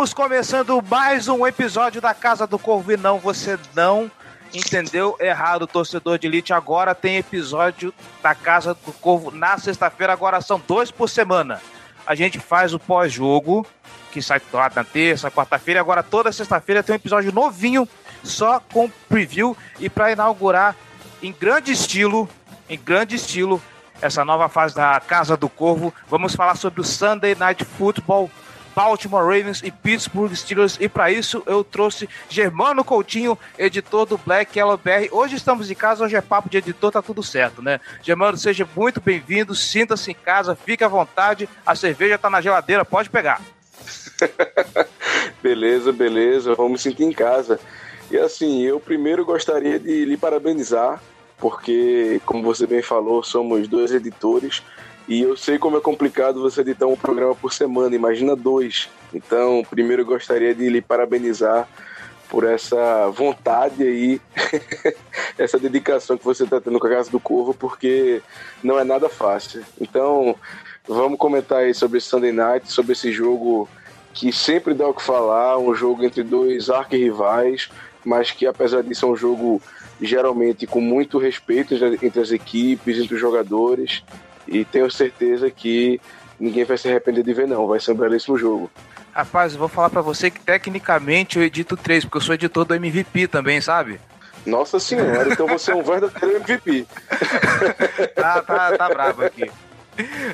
Estamos começando mais um episódio da Casa do Corvo e não, você não entendeu errado, torcedor de elite. Agora tem episódio da Casa do Corvo na sexta-feira, agora são dois por semana. A gente faz o pós-jogo, que sai na terça, quarta-feira, agora toda sexta-feira tem um episódio novinho, só com preview e para inaugurar em grande estilo, em grande estilo, essa nova fase da Casa do Corvo, vamos falar sobre o Sunday Night Football Baltimore Ravens e Pittsburgh Steelers. E para isso eu trouxe Germano Coutinho, editor do Black Yellow BR. Hoje estamos em casa, hoje é papo de editor, tá tudo certo, né? Germano, seja muito bem-vindo, sinta-se em casa, fique à vontade, a cerveja tá na geladeira, pode pegar. beleza, beleza, vamos sentir em casa. E assim, eu primeiro gostaria de lhe parabenizar, porque, como você bem falou, somos dois editores e eu sei como é complicado você editar um programa por semana, imagina dois. Então, primeiro eu gostaria de lhe parabenizar por essa vontade aí, essa dedicação que você está tendo com a Casa do Corvo, porque não é nada fácil. Então, vamos comentar aí sobre esse Sunday Night, sobre esse jogo que sempre dá o que falar, um jogo entre dois arquirrivais, mas que apesar disso é um jogo geralmente com muito respeito entre as equipes, entre os jogadores. E tenho certeza que ninguém vai se arrepender de ver, não. Vai ser um belíssimo jogo. Rapaz, eu vou falar para você que tecnicamente eu edito três, porque eu sou editor do MVP também, sabe? Nossa senhora, então você é um verdadeiro MVP. tá, tá, tá bravo aqui.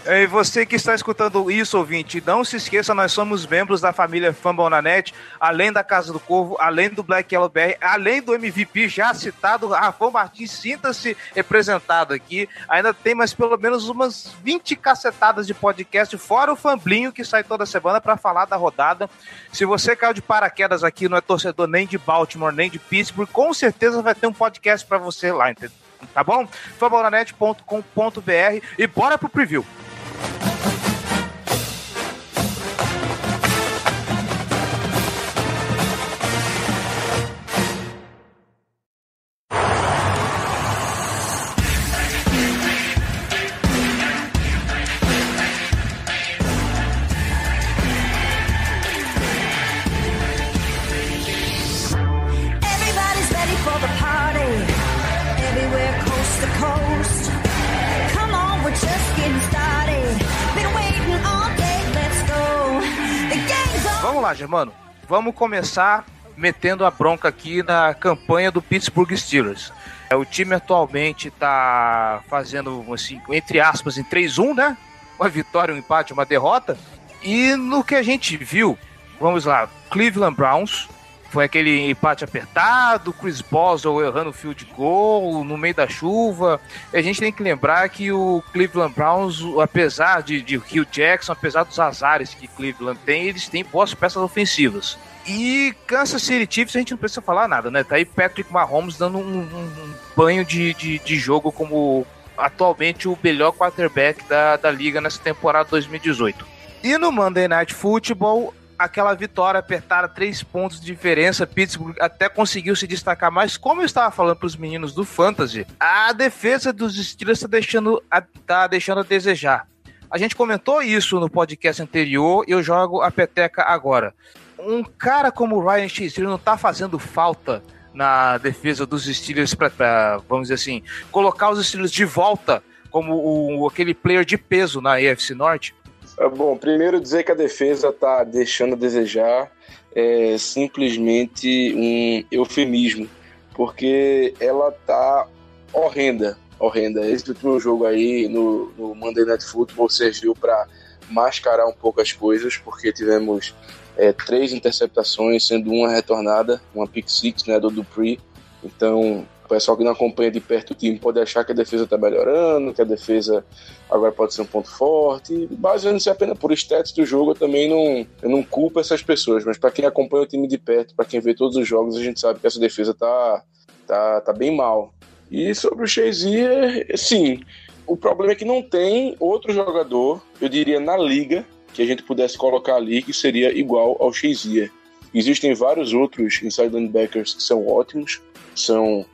E você que está escutando isso, ouvinte, não se esqueça, nós somos membros da família Fambonanet, além da Casa do Corvo, além do Black Yellow BR, além do MVP já citado, Rafael Martins, sinta-se representado aqui. Ainda tem mais pelo menos umas 20 cacetadas de podcast, fora o Famblinho que sai toda semana para falar da rodada. Se você caiu de paraquedas aqui, não é torcedor nem de Baltimore, nem de Pittsburgh, com certeza vai ter um podcast para você lá, entendeu? Tá bom? Fambonanet.com.br e bora pro preview. Germano. Vamos começar metendo a bronca aqui na campanha do Pittsburgh Steelers. É, o time atualmente está fazendo, assim, entre aspas, em 3-1, né? Uma vitória, um empate, uma derrota. E no que a gente viu, vamos lá, Cleveland Browns, foi aquele empate apertado, Chris Boswell errando o field goal no meio da chuva. E a gente tem que lembrar que o Cleveland Browns, apesar de, de Hugh Jackson, apesar dos azares que Cleveland tem, eles têm boas peças ofensivas. E Kansas City Chiefs a gente não precisa falar nada, né? Tá aí Patrick Mahomes dando um, um banho de, de, de jogo como atualmente o melhor quarterback da, da liga nessa temporada 2018. E no Monday Night Football, aquela vitória apertada, três pontos de diferença, Pittsburgh até conseguiu se destacar, mas como eu estava falando para os meninos do Fantasy, a defesa dos Steelers está deixando, tá deixando a desejar. A gente comentou isso no podcast anterior eu jogo a peteca agora. Um cara como o Ryan X não está fazendo falta na defesa dos Steelers para, vamos dizer assim, colocar os Steelers de volta como o, aquele player de peso na AFC Norte? É, bom, primeiro dizer que a defesa está deixando a desejar é simplesmente um eufemismo, porque ela tá horrenda, horrenda. Esse último jogo aí no, no Monday Night Football serviu para mascarar um pouco as coisas, porque tivemos é, três interceptações, sendo uma retornada, uma pick six né, do Dupree, Então, o pessoal que não acompanha de perto o time pode achar que a defesa está melhorando, que a defesa agora pode ser um ponto forte. Baseando-se apenas por stats do jogo, eu também não, eu não culpo essas pessoas. Mas para quem acompanha o time de perto, para quem vê todos os jogos, a gente sabe que essa defesa tá, tá, tá bem mal. E sobre o Shazier, sim, o problema é que não tem outro jogador, eu diria, na liga, que a gente pudesse colocar ali que seria igual ao Shazier. Existem vários outros inside linebackers que são ótimos, são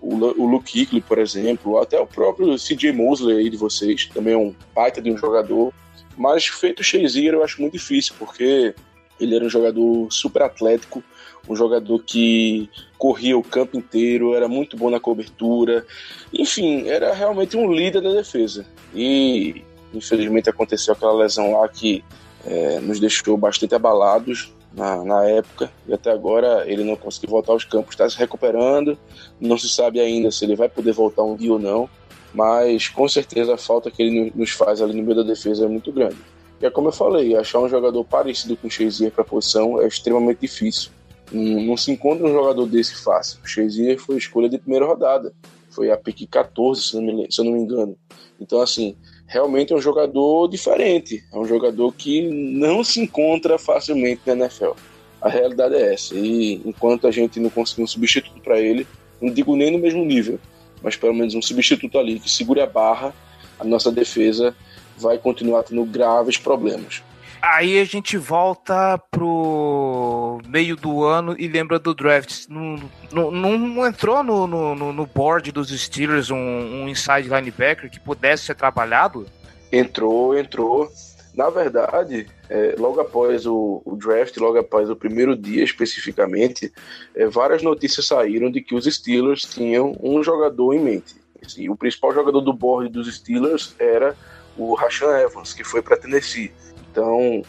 o, Luke Kuechly, por exemplo, até o próprio CJ Mosley aí de vocês, também é um baita de um jogador. Mas feito o Shazier eu acho muito difícil, porque ele era um jogador super atlético, um jogador que corria o campo inteiro, era muito bom na cobertura. Enfim, era realmente um líder da defesa. E infelizmente aconteceu aquela lesão lá que é, nos deixou bastante abalados na, na época e até agora ele não conseguiu voltar aos campos, está se recuperando, não se sabe ainda se ele vai poder voltar um dia ou não, mas com certeza a falta que ele nos faz ali no meio da defesa é muito grande. E é como eu falei, achar um jogador parecido com o Shazier para a posição é extremamente difícil. Não, não, se encontra um jogador desse fácil. O Shazier foi escolha de primeira rodada. Foi a pick 14, se, não me, se eu não me engano. Então, assim, realmente é um jogador diferente. É um jogador que não se encontra facilmente na NFL. A realidade é essa. E enquanto a gente não conseguir um substituto para ele, não digo nem no mesmo nível, mas pelo menos um substituto ali que segure a barra, a nossa defesa vai continuar tendo graves problemas. Aí a gente volta pro meio do ano e lembra do draft. Não, não, não entrou no, no, no, board dos Steelers um, um inside linebacker que pudesse ser trabalhado? Entrou, entrou. Na verdade, é, logo após o, o, draft, logo após o primeiro dia especificamente, é, várias notícias saíram de que os Steelers tinham um jogador em mente. Assim, o principal jogador do board dos Steelers era o Rashan Evans, que foi para Tennessee. Então,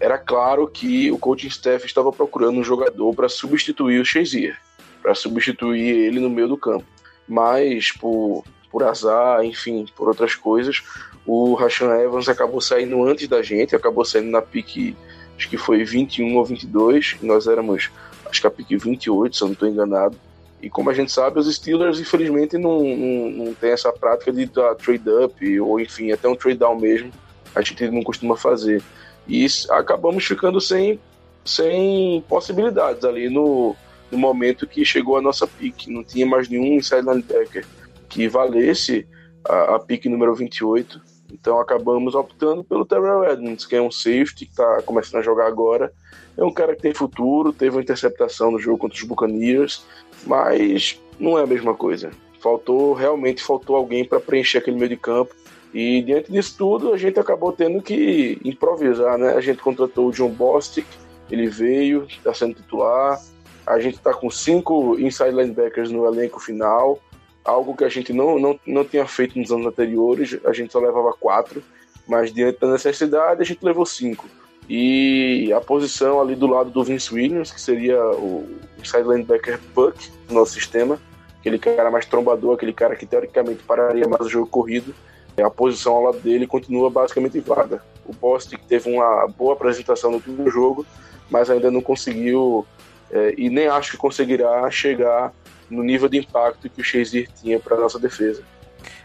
era claro que o coaching staff estava procurando um jogador para substituir o Shazier, para substituir ele no meio do campo. Mas, por, por azar, enfim, por outras coisas, o Rashan Evans acabou saindo antes da gente, acabou saindo na pique, acho que foi 21 ou 22, nós éramos, acho que a pique 28, se eu não estou enganado. E como a gente sabe, os Steelers, infelizmente, não, não, não tem essa prática de dar trade-up, ou enfim, até um trade-down mesmo, a gente não costuma fazer. E acabamos ficando sem, sem possibilidades ali no, no momento que chegou a nossa pick. Não tinha mais nenhum inside linebacker que valesse a, a pick número 28. Então acabamos optando pelo Terrell Edmonds, que é um safety que está começando a jogar agora. É um cara que tem futuro, teve uma interceptação no jogo contra os Buccaneers, mas não é a mesma coisa. Faltou, realmente faltou alguém para preencher aquele meio de campo e diante disso tudo, a gente acabou tendo que improvisar, né? A gente contratou o John Bostic, ele veio, está sendo titular. A gente está com cinco inside linebackers no elenco final, algo que a gente não, não, não tinha feito nos anos anteriores, a gente só levava quatro, mas diante da necessidade a gente levou cinco. E a posição ali do lado do Vince Williams, que seria o inside linebacker Puck do nosso sistema, aquele cara mais trombador, aquele cara que teoricamente pararia mais o jogo corrido, a posição ao lado dele continua basicamente vaga. O Bostic teve uma boa apresentação no último jogo, mas ainda não conseguiu é, e nem acho que conseguirá chegar no nível de impacto que o Shazier tinha para nossa defesa.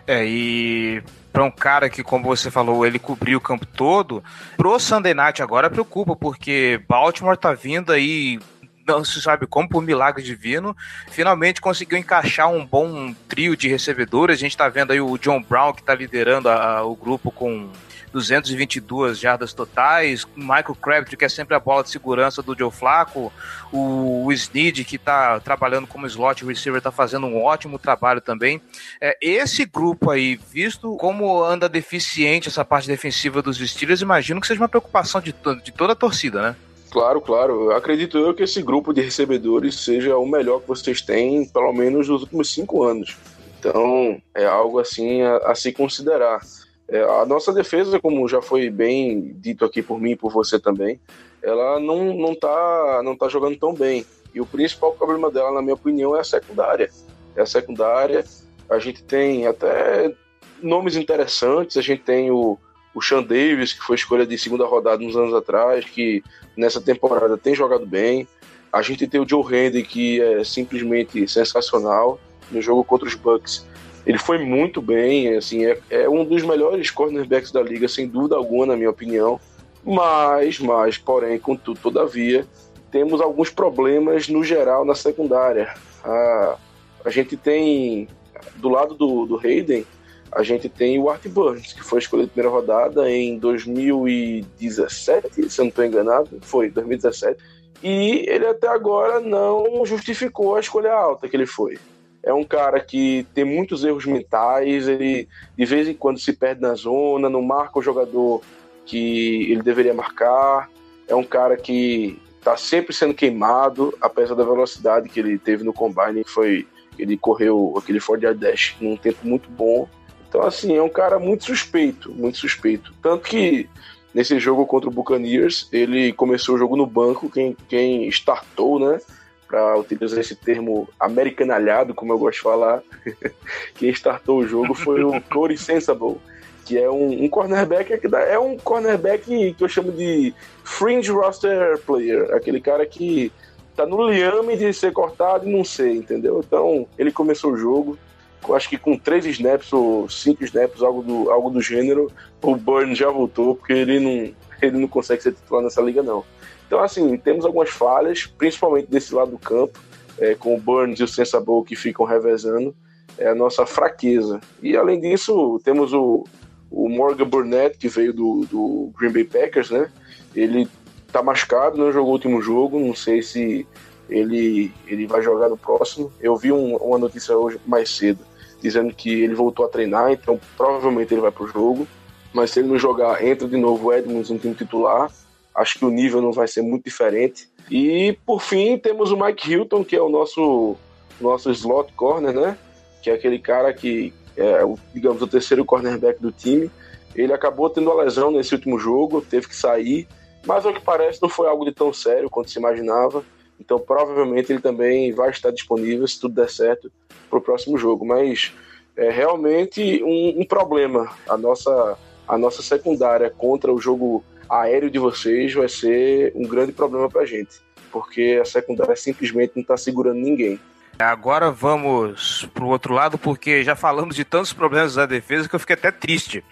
É, e para um cara que, como você falou, ele cobriu o campo todo, pro Sunday Night agora preocupa, porque Baltimore tá vindo aí não se sabe como, por milagre divino, finalmente conseguiu encaixar um bom trio de recebedores. A gente está vendo aí o John Brown, que está liderando a, o grupo com 222 jardas totais, Michael Crabtree, que é sempre a bola de segurança do Joe Flacco, o, o Snead, que está trabalhando como slot receiver, está fazendo um ótimo trabalho também. É, esse grupo aí, visto como anda deficiente essa parte defensiva dos Steelers, imagino que seja uma preocupação de, de toda a torcida, né? Claro, claro. Acredito eu que esse grupo de recebedores seja o melhor que vocês têm, pelo menos nos últimos cinco anos. Então, é algo assim a, a se considerar. É, a nossa defesa, como já foi bem dito aqui por mim e por você também, ela não, não, tá, não tá jogando tão bem. E o principal problema dela, na minha opinião, é a secundária. É a secundária. A gente tem até nomes interessantes. A gente tem o, o Sean Davis, que foi escolha de segunda rodada uns anos atrás, que nessa temporada tem jogado bem. A gente tem o Joe Henry, que é simplesmente sensacional no jogo contra os Bucks. Ele foi muito bem, assim, é, é um dos melhores cornerbacks da liga, sem dúvida alguma, na minha opinião. Mas, mas, porém, contudo, todavia, temos alguns problemas no geral na secundária. A, a gente tem, do lado do, do Hayden, a gente tem o Art Burns, que foi escolhido primeira rodada em 2017, se eu não estou enganado, foi 2017. E ele até agora não justificou a escolha alta que ele foi. É um cara que tem muitos erros mentais, ele de vez em quando se perde na zona, não marca o jogador que ele deveria marcar. É um cara que está sempre sendo queimado, apesar da velocidade que ele teve no combine, que foi ele correu aquele Ford Dash num tempo muito bom. Então assim, é um cara muito suspeito, muito suspeito. Tanto que nesse jogo contra o Buccaneers, ele começou o jogo no banco, quem, quem startou, né? para utilizar esse termo americanalhado, como eu gosto de falar, quem startou o jogo foi o Corey Sensible, que é um, um cornerback que dá, é um cornerback que eu chamo de fringe roster player, aquele cara que tá no liame de ser cortado e não ser, entendeu? Então, ele começou o jogo, acho que com três snaps ou cinco snaps, algo do, algo do gênero, o Burn já voltou, porque ele não, ele não consegue ser titular nessa liga, não. Então, assim, temos algumas falhas, principalmente desse lado do campo, é, com o Burns e o Sensabou que ficam revezando, é a nossa fraqueza. E além disso, temos o, o Morgan Burnett, que veio do, do Green Bay Packers, né? Ele tá machucado, não jogou o último jogo, não sei se ele, ele vai jogar no próximo. Eu vi um, uma notícia hoje mais cedo dizendo que ele voltou a treinar, então provavelmente ele vai pro jogo. Mas se ele não jogar, entra de novo o Edmonds no time titular Acho que o nível não vai ser muito diferente. E por fim temos o Mike Hilton, que é o nosso nosso slot corner, né? Que é aquele cara que é, o, digamos, o terceiro cornerback do time. Ele acabou tendo uma lesão nesse último jogo, teve que sair, mas ao que parece não foi algo de tão sério quanto se imaginava. Então provavelmente ele também vai estar disponível se tudo der certo para o próximo jogo. Mas é realmente um, um problema a nossa a nossa secundária contra o jogo aéreo de vocês vai ser um grande problema para a gente, porque a secundária simplesmente não está segurando ninguém. Agora vamos para o outro lado, porque já falamos de tantos problemas da defesa que eu fiquei até triste.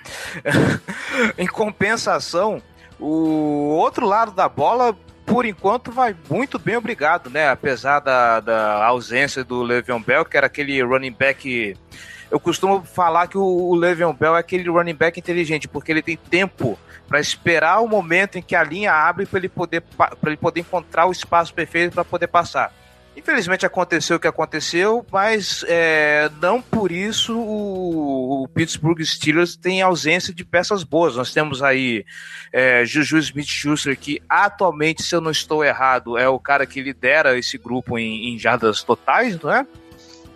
em compensação, o outro lado da bola, por enquanto, vai muito bem, obrigado, né? Apesar da, da ausência do Le'Veon Bell, que era aquele running back eu costumo falar que o, Le'Veon Bell é aquele running back inteligente, porque ele tem tempo para esperar o momento em que a linha abre para ele poder para ele poder encontrar o espaço perfeito para poder passar. Infelizmente aconteceu o que aconteceu, mas é, não por isso o, o, Pittsburgh Steelers tem ausência de peças boas. Nós temos aí é, Juju Smith-Schuster, que atualmente, se eu não estou errado, é o cara que lidera esse grupo em, em jardas totais, não é?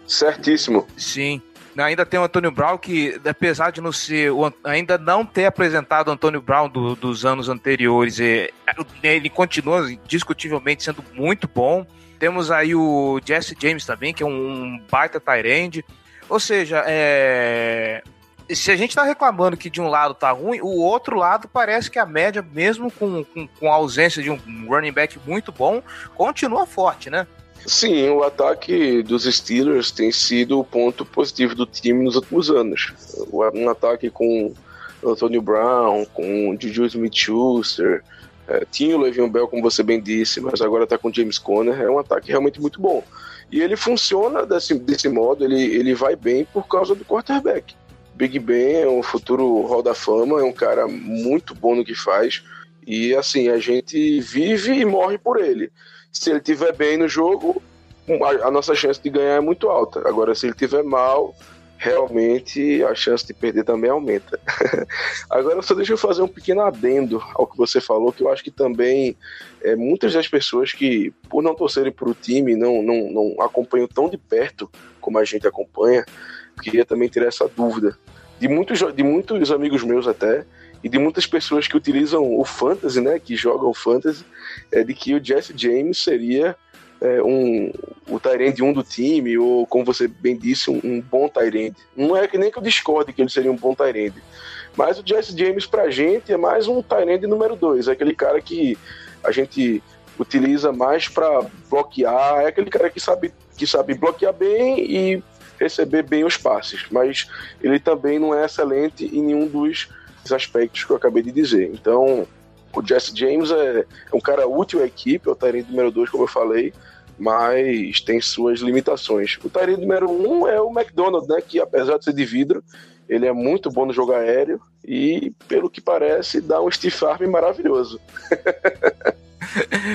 Certíssimo. Sim. Ainda tem o Antônio Brown, que apesar de não ser, ainda não ter apresentado o Antônio Brown do, dos anos anteriores, ele continua discutivelmente sendo muito bom. Temos aí o Jesse James também, que é um baita tight Ou seja, é... se a gente está reclamando que de um lado tá ruim, o outro lado parece que a média, mesmo com, com, com a ausência de um running back muito bom, continua forte, né? Sim, o ataque dos Steelers tem sido o ponto positivo do time nos últimos anos. Um ataque com Antonio Brown, com Juju Smith-Schuster, é, tinha o Le'Veon Bell, como você bem disse, mas agora está com James Conner. É um ataque realmente muito bom. E ele funciona desse, desse modo, ele, ele vai bem por causa do quarterback. Big Ben é um futuro Hall da Fama, é um cara muito bom no que faz. E assim, a gente vive e morre por ele. Se ele tiver bem no jogo, a, nossa chance de ganhar é muito alta. Agora, se ele tiver mal, realmente a chance de perder também aumenta. Agora, só deixa eu fazer um pequeno adendo ao que você falou, que eu acho que também é, muitas das pessoas que, por não torcerem para o time, não, não, não acompanham tão de perto como a gente acompanha, queria também ter essa dúvida. De muitos, de muitos amigos meus até, e de muitas pessoas que utilizam o fantasy, né, que jogam fantasy, é de que o Jesse James seria é, um, o Tyrande 1 do time, ou como você bem disse, um, um bom Tyrande. Não é que nem que eu discorde que ele seria um bom Tyrande. Mas o Jesse James pra gente é mais um Tyrande número 2, é aquele cara que a gente utiliza mais para bloquear, é aquele cara que sabe, que sabe bloquear bem e receber bem os passes, mas ele também não é excelente em nenhum dos aspectos que eu acabei de dizer. Então, o Jesse James é, é um cara útil à equipe, é o Tyrant número 2, como eu falei, mas tem suas limitações. O Tyrant número 1 um é o McDonald, né, que apesar de ser de vidro, ele é muito bom no jogo aéreo e, pelo que parece, dá um stiff arm maravilhoso.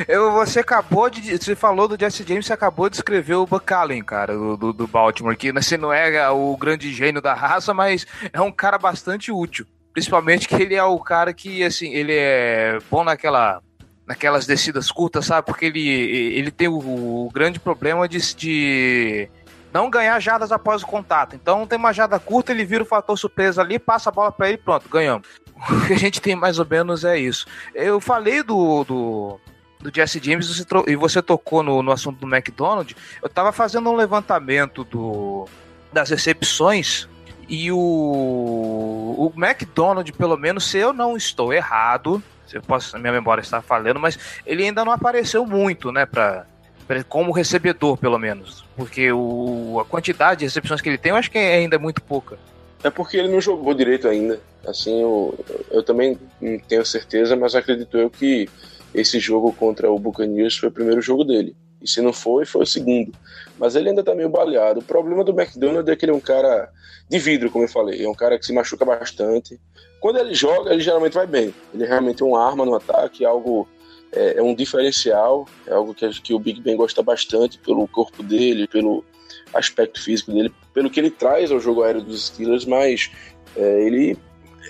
Eu, você acabou de. Você falou do Jesse James, você acabou de escrever o Buck Allen, cara, do, do, do Baltimore, que você não é o grande gênio da raça, mas é um cara bastante útil. Principalmente que ele é o cara que, assim, ele é bom naquela naquelas descidas curtas, sabe? Porque ele, ele tem o, o grande problema de, de não ganhar jadas após o contato. Então tem uma jada curta, ele vira o fator surpresa ali, passa a bola para ele pronto, ganhamos. O que a gente tem mais ou menos é isso. Eu falei do, do, do Jesse James você e você tocou no, no assunto do McDonald. Eu tava fazendo um levantamento do, das recepções e o, o McDonald, pelo menos, se eu não estou errado, eu posso, minha memória está falhando, mas ele ainda não apareceu muito, né, para como recebedor, pelo menos. Porque o, a quantidade de recepções que ele tem, eu acho que é ainda muito pouca. É porque ele não jogou direito ainda. Assim, eu, eu também não tenho certeza, mas acredito eu que esse jogo contra o Buccaneers foi o primeiro jogo dele. E se não foi, foi o segundo. Mas ele ainda tá meio baleado. O problema do McDonald é que ele é um cara de vidro, como eu falei. É um cara que se machuca bastante. Quando ele joga, ele geralmente vai bem. Ele é realmente uma arma no ataque, algo é, é, um diferencial, é algo que, que o Big Ben gosta bastante pelo corpo dele, pelo aspecto físico dele, pelo que ele traz ao jogo aéreo dos Steelers, mas é, ele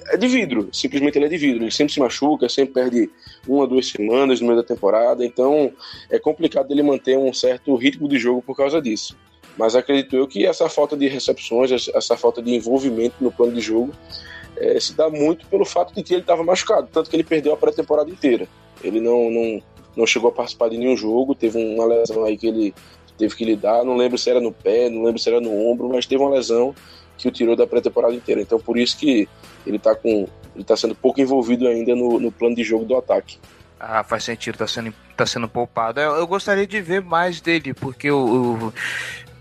é de vidro, simplesmente ele é de vidro. Ele sempre se machuca, sempre perde uma, duas semanas no meio da temporada, então é complicado ele manter um certo ritmo de jogo por causa disso. Mas acredito eu que essa falta de recepções, essa falta de envolvimento no plano de jogo, é, se dá muito pelo fato de que ele estava machucado, tanto que ele perdeu a pré-temporada inteira. Ele não, não, não chegou a participar de nenhum jogo, teve uma lesão aí que ele teve que lidar, não lembro se era no pé, não lembro se era no ombro, mas teve uma lesão que o tirou da pré-temporada inteira. Então por isso que ele está com ele tá sendo pouco envolvido ainda no, no plano de jogo do ataque. Ah, faz sentido, tá sendo, tá sendo poupado. Eu, eu gostaria de ver mais dele, porque eu,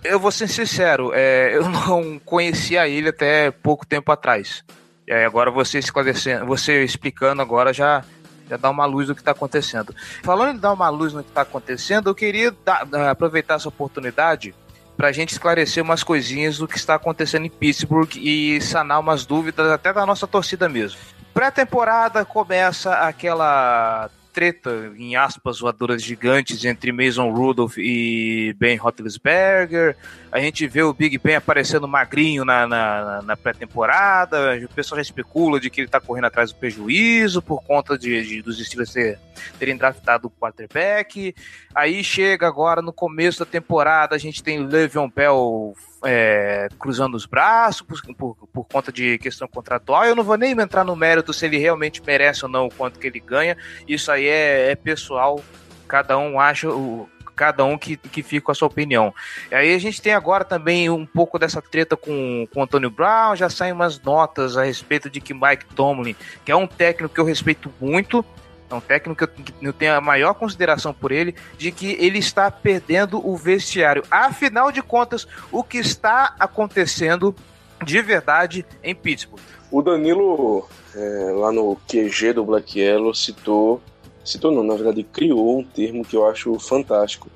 eu, eu vou ser sincero, é, eu não conhecia ele até pouco tempo atrás. É, agora você esclarecendo, você explicando agora já já dá uma luz do que está acontecendo. Falando em dar uma luz no que está acontecendo, eu queria dar, aproveitar essa oportunidade para a gente esclarecer umas coisinhas do que está acontecendo em Pittsburgh e sanar umas dúvidas até da nossa torcida mesmo. Pré-temporada começa aquela treta, em aspas, voadoras gigantes entre Mason Rudolph e Ben Roethlisberger. A gente vê o Big Ben aparecendo magrinho na, na, na pré-temporada. O pessoal já especula de que ele está correndo atrás do prejuízo por conta de, de dos Steelers ter, terem draftado o quarterback. Aí chega agora no começo da temporada, a gente tem Le'Veon Bell é, cruzando os braços por, por, por, conta de questão contratual. Eu não vou nem entrar no mérito se ele realmente merece ou não o quanto que ele ganha. Isso aí é, é pessoal. Cada um acha o, cada um que, que fica com a sua opinião. E aí a gente tem agora também um pouco dessa treta com, com o Antônio Brown, já saem umas notas a respeito de que Mike Tomlin, que é um técnico que eu respeito muito, é um técnico que eu tenho a maior consideração por ele, de que ele está perdendo o vestiário. Afinal de contas, o que está acontecendo de verdade em Pittsburgh? O Danilo, é, lá no QG do Black Yellow, citou, citou não, na verdade criou um termo que eu acho fantástico.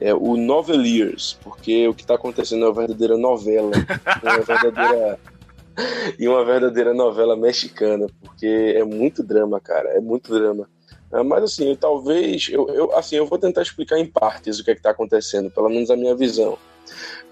É o Noveliers, porque o que está acontecendo é uma verdadeira novela, uma verdadeira e uma verdadeira novela mexicana, porque é muito drama, cara, é muito drama. É, mas assim, talvez eu, eu, assim, eu vou tentar explicar em partes o que é está acontecendo, pelo menos a minha visão.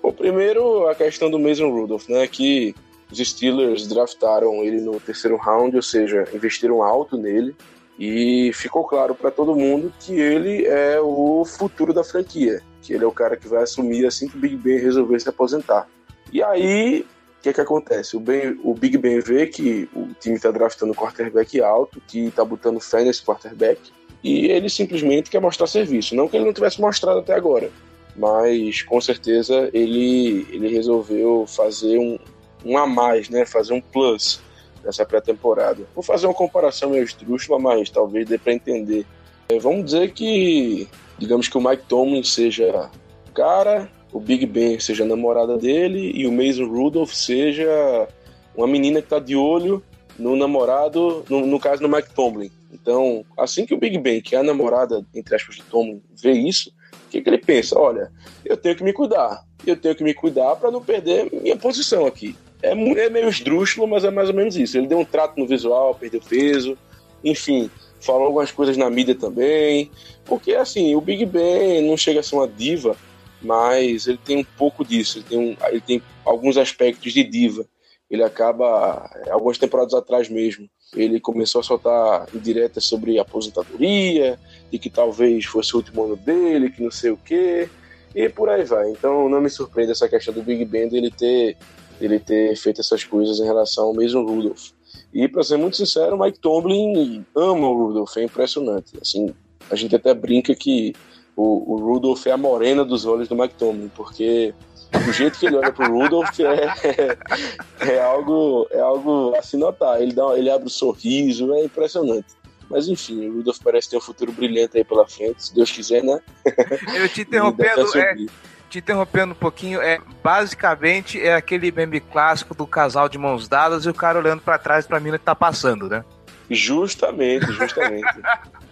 Bom, primeiro a questão do Mason Rudolph, né, que os Steelers draftaram ele no terceiro round, ou seja, investiram alto nele e ficou claro para todo mundo que ele é o futuro da franquia, que ele é o cara que vai assumir assim que o Big Ben resolver se aposentar. E aí o que que acontece? O, ben, o Big Ben vê que o time está draftando quarterback alto, que está botando fé nesse quarterback, e ele simplesmente quer mostrar serviço. Não que ele não tivesse mostrado até agora, mas com certeza ele, ele resolveu fazer um, um a mais, né? fazer um plus nessa pré-temporada. Vou fazer uma comparação meio estrúxula, mas talvez dê para entender É, vamos dizer que, digamos que o Mike Tomlin seja o cara, o Big Ben seja a namorada dele e o Mason Rudolph seja uma menina que tá de olho no namorado, no, no caso no Mike Tomlin. Então, assim que o Big Ben, que é a namorada, entre aspas, de Tomlin, vê isso, o que, que ele pensa? Olha, eu tenho que me cuidar. Eu tenho que me cuidar para não perder minha posição aqui. É, é meio esdrúxulo, mas é mais ou menos isso. Ele deu um trato no visual, perdeu peso, enfim, falou algumas coisas na mídia também. Porque, assim, o Big Ben não chega a ser uma diva, mas ele tem um pouco disso. Ele tem, um, ele tem alguns aspectos de diva. Ele acaba, algumas temporadas atrás mesmo, ele começou a soltar indiretas sobre aposentadoria, de que talvez fosse o último ano dele, que não sei o quê, e por aí vai. Então não me surpreende essa questão do Big Ben ele ter, ele ter feito essas coisas em relação ao mesmo Rudolph. E para ser muito sincero, o Mike Tomlin ama o Rudolph, é impressionante. Assim, a gente até brinca que o, o Rudolph é a morena dos olhos do Mike Tomlin, porque o jeito que ele olha pro Rudolph é, é, é, algo, é algo a se notar. Ele, dá, ele abre o um sorriso, é impressionante. Mas enfim, o Rudolph parece ter um futuro brilhante aí pela frente, se Deus quiser, né? Eu te interrompendo, é, te interrompendo um pouquinho, é basicamente é aquele meme clássico do casal de mãos dadas e o cara olhando para trás pra mina que tá passando, né? Justamente, justamente.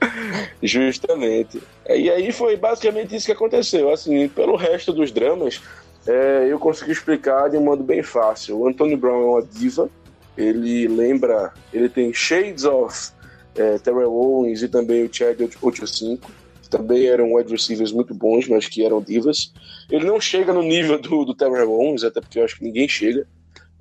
justamente. E aí foi basicamente isso que aconteceu. Assim, pelo resto dos dramas, é, eu consegui explicar de um modo bem fácil. O Anthony Brown é uma diva. Ele lembra, ele tem shades of é, Terrell Owens e também o Chad 85, que também eram wide receivers muito bons, mas que eram divas. Ele não chega no nível do, do Terrell Owens, até porque eu acho que ninguém chega,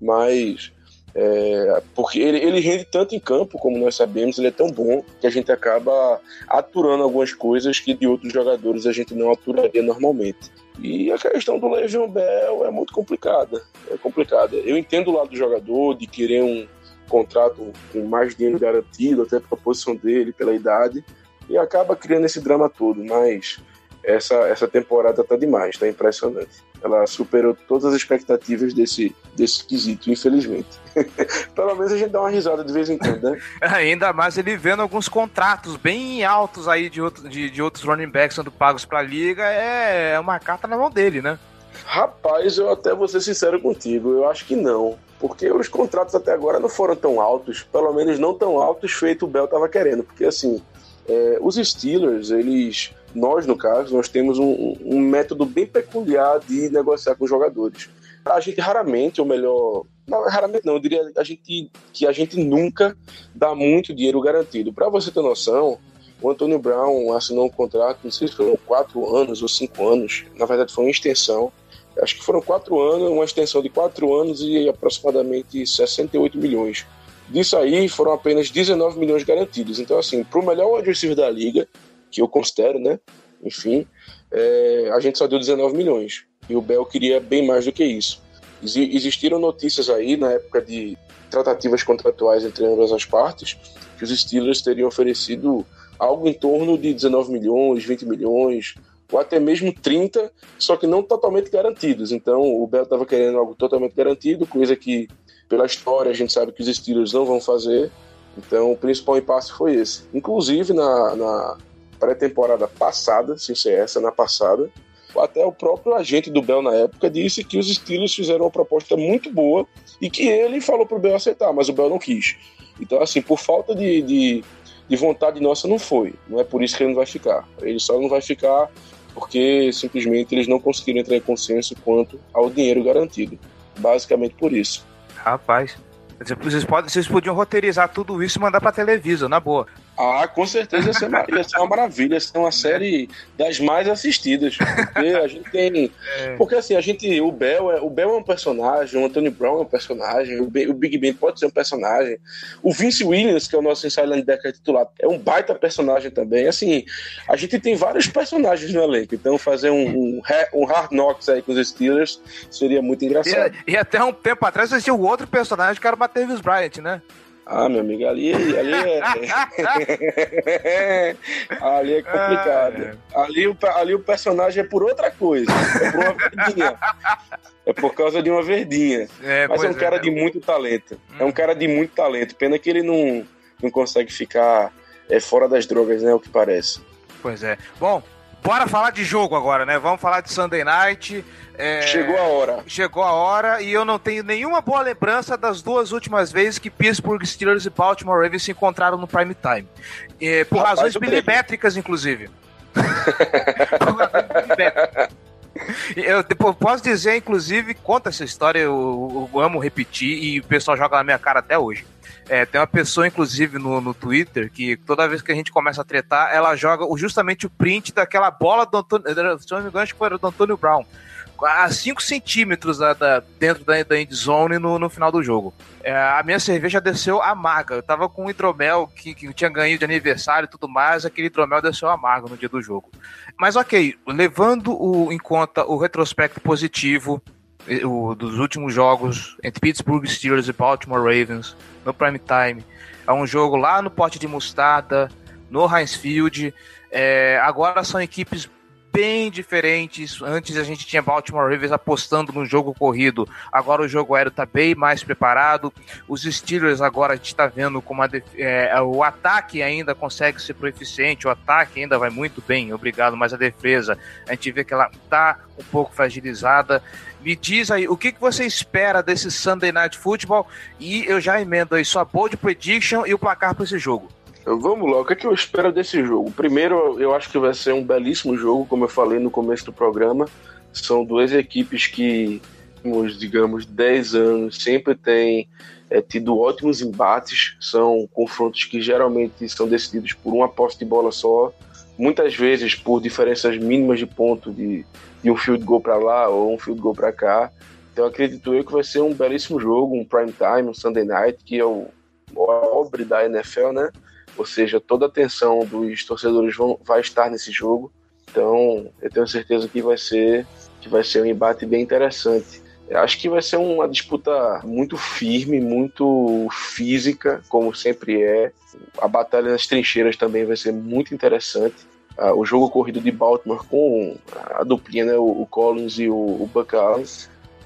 mas é, porque ele, ele rende tanto em campo, como nós sabemos, ele é tão bom que a gente acaba aturando algumas coisas que de outros jogadores a gente não aturaria normalmente. E a questão do Le'Veon Bell é muito complicada. É complicada. Eu entendo o lado do jogador de querer um contrato com mais dinheiro garantido, até pela posição dele, pela idade, e acaba criando esse drama todo. Mas essa, essa temporada tá demais, tá impressionante. Ela superou todas as expectativas desse, desse quesito, infelizmente. Pelo menos a gente dá uma risada de vez em quando, né? Ainda mais ele vendo alguns contratos bem altos aí de, outro, de, de outros running backs sendo pagos pra liga, é, é uma carta na mão dele, né? Rapaz, eu até vou ser sincero contigo, eu acho que não. Porque os contratos até agora não foram tão altos, pelo menos não tão altos feito o Bell tava querendo. Porque assim, é, os Steelers, eles nós, no caso, nós temos um, um método bem peculiar de negociar com os jogadores. A gente raramente, ou melhor, não, raramente não, eu diria a gente, que a gente nunca dá muito dinheiro garantido. Para você ter noção, o Antônio Brown assinou um contrato, não sei se foram quatro anos ou cinco anos, na verdade foi uma extensão, acho que foram quatro anos, uma extensão de quatro anos e aproximadamente 68 milhões. Disso aí foram apenas 19 milhões garantidos. Então, assim, para o melhor wide da liga, que eu considero, né? Enfim, é, a gente só deu 19 milhões. E o Bell queria bem mais do que isso. Existiram notícias aí na época de tratativas contratuais entre ambas as partes que os Steelers teriam oferecido algo em torno de 19 milhões, 20 milhões, ou até mesmo 30, só que não totalmente garantidos. Então o Bell estava querendo algo totalmente garantido, coisa que, pela história, a gente sabe que os Steelers não vão fazer. Então o principal impasse foi esse. Inclusive na, na pré-temporada passada, sem ser essa, na passada, até o próprio agente do Bell na época disse que os Steelers fizeram uma proposta muito boa e que ele falou pro Bell aceitar, mas o Bell não quis. Então, assim, por falta de, de, de vontade nossa, não foi. Não é por isso que ele não vai ficar. Ele só não vai ficar porque simplesmente eles não conseguiram entrar em consenso quanto ao dinheiro garantido. Basicamente por isso. Rapaz, vocês, podem, vocês podiam roteirizar tudo isso e mandar pra televisão, na boa. Ah, com certeza ia ser, uma, ia ser uma maravilha, ia ser uma série das mais assistidas. Porque a gente tem. É. Porque assim, a gente. O Bell, é, o Bell é um personagem, o Anthony Brown é um personagem, o, o Big Ben pode ser um personagem. O Vince Williams, que é o nosso inside linebacker titular, é um baita personagem também. Assim, a gente tem vários personagens no elenco. Então fazer um, um, um hard knocks aí com os Steelers seria muito engraçado. E, e até um tempo atrás existia o outro personagem que era o Matthews Bryant, né? Ah, meu amigo, ali, ali é. ali é complicado. Ah, é. Ali, o, ali o personagem é por outra coisa. É por uma verdinha. É por causa de uma verdinha. É, Mas é um cara é, de muito talento. Hum. É um cara de muito talento. Pena que ele não, não consegue ficar é fora das drogas, né? O que parece. Pois é. Bom, bora falar de jogo agora, né? Vamos falar de Sunday Night. É... Chegou a hora. Chegou a hora e eu não tenho nenhuma boa lembrança das duas últimas vezes que Pittsburgh Steelers e Baltimore Ravens se encontraram no prime time. É, por Rapaz, razões milimétricas, inclusive. por razões milimétricas. Eu posso dizer, inclusive, conta essa história, eu, eu, amo repetir e o pessoal joga na minha cara até hoje. É, tem uma pessoa, inclusive, no, no Twitter, que toda vez que a gente começa a tretar, ela joga justamente o print daquela bola do Antônio. Se não me engano, acho que foi do Antônio Brown. A 5 centímetros da, da, dentro da, da endzone no, no final do jogo. É, a minha cerveja desceu amarga. Eu tava com um hidromel que, que tinha ganho de aniversário e tudo mais, aquele hidromel desceu amargo no dia do jogo. Mas ok, levando o, em conta o retrospecto positivo o, dos últimos jogos entre Pittsburgh Steelers e Baltimore Ravens no prime time, é um jogo lá no pote de mostarda, no Heinz Field. É, agora são equipes bem diferentes. Antes a gente tinha Baltimore Ravens apostando no jogo corrido, agora o jogo aéreo está bem mais preparado. Os Steelers agora a gente está vendo como a, é, o ataque ainda consegue ser proeficiente, o ataque ainda vai muito bem, obrigado, mas a defesa a gente vê que ela está um pouco fragilizada. Me diz aí, o que, que você espera desse Sunday Night Football? E eu já emendo aí sua bold prediction e o placar para esse jogo. Vamos lá, o que, é que eu espero desse jogo? Primeiro, eu acho que vai ser um belíssimo jogo, como eu falei no começo do programa. São duas equipes que, nos, digamos, 10 anos, sempre têm é, tido ótimos embates. São confrontos que geralmente são decididos por uma posse de bola só, muitas vezes por diferenças mínimas de ponto de, de um field goal para lá ou um field goal para cá. Então acredito eu que vai ser um belíssimo jogo, um prime time, um Sunday night, que é o obre da NFL, né? Ou seja, toda a atenção dos torcedores vão, vai estar nesse jogo. Então, eu tenho certeza que vai ser que vai ser um embate bem interessante. Eu acho que vai ser uma disputa muito firme, muito física, como sempre é. A batalha nas trincheiras também vai ser muito interessante. Ah, o jogo corrido de Baltimore com a duplinha, né, o Collins e o, o Buck Allen,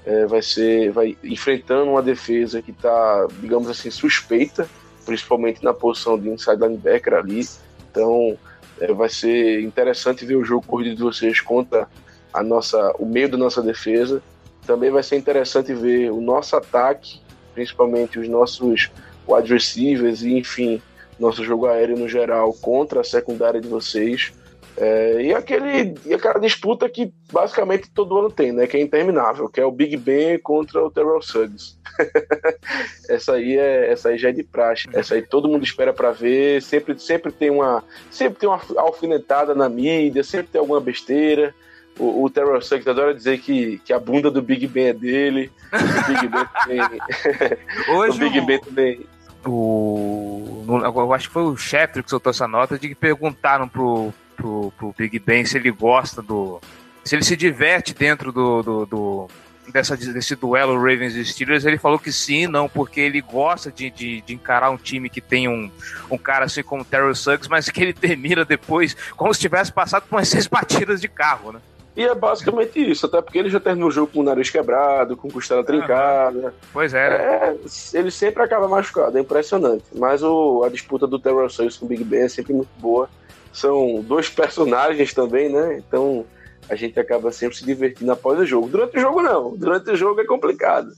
é, vai ser vai enfrentando uma defesa que está, digamos assim, suspeita principalmente na posição de inside linebacker ali. Então é, vai ser interessante ver o jogo corrido de vocês contra a nossa, o meio da nossa defesa. Também vai ser interessante ver o nosso ataque, principalmente os nossos wide receivers e, enfim, nosso jogo aéreo no geral contra a secundária de vocês. É, e, aquele, e aquela disputa que basicamente todo ano tem, né? Que é interminável, que é o Big Ben contra o Terrell Suggs. essa aí é essa aí já é de praxe. Essa aí todo mundo espera para ver. Sempre, sempre tem uma sempre tem uma alfinetada na mídia, sempre tem alguma besteira. O, o Terrell Suggs adora dizer que, que a bunda do Big Ben é dele. O Big Ben também. Hoje o Big Ben também. O, eu acho que foi o chefe que soltou essa nota de que perguntaram pro, pro, pro Big Ben se ele gosta do. se ele se diverte dentro do, do, do dessa, desse duelo Ravens e Steelers, ele falou que sim, não, porque ele gosta de, de, de, encarar um time que tem um, um cara assim como o Terrell Suggs, mas que ele termina depois como se tivesse passado por umas seis batidas de carro, né? E é basicamente isso, até porque ele já terminou o jogo com o nariz quebrado, com costela trincada. Pois é. É. Ele sempre acaba machucado, é impressionante. Mas o, a disputa do Terrell Suggs com o Big Ben é sempre muito boa são dois personagens também, né? Então a gente acaba sempre se divertindo após o jogo. Durante o jogo, não. Durante o jogo é complicado.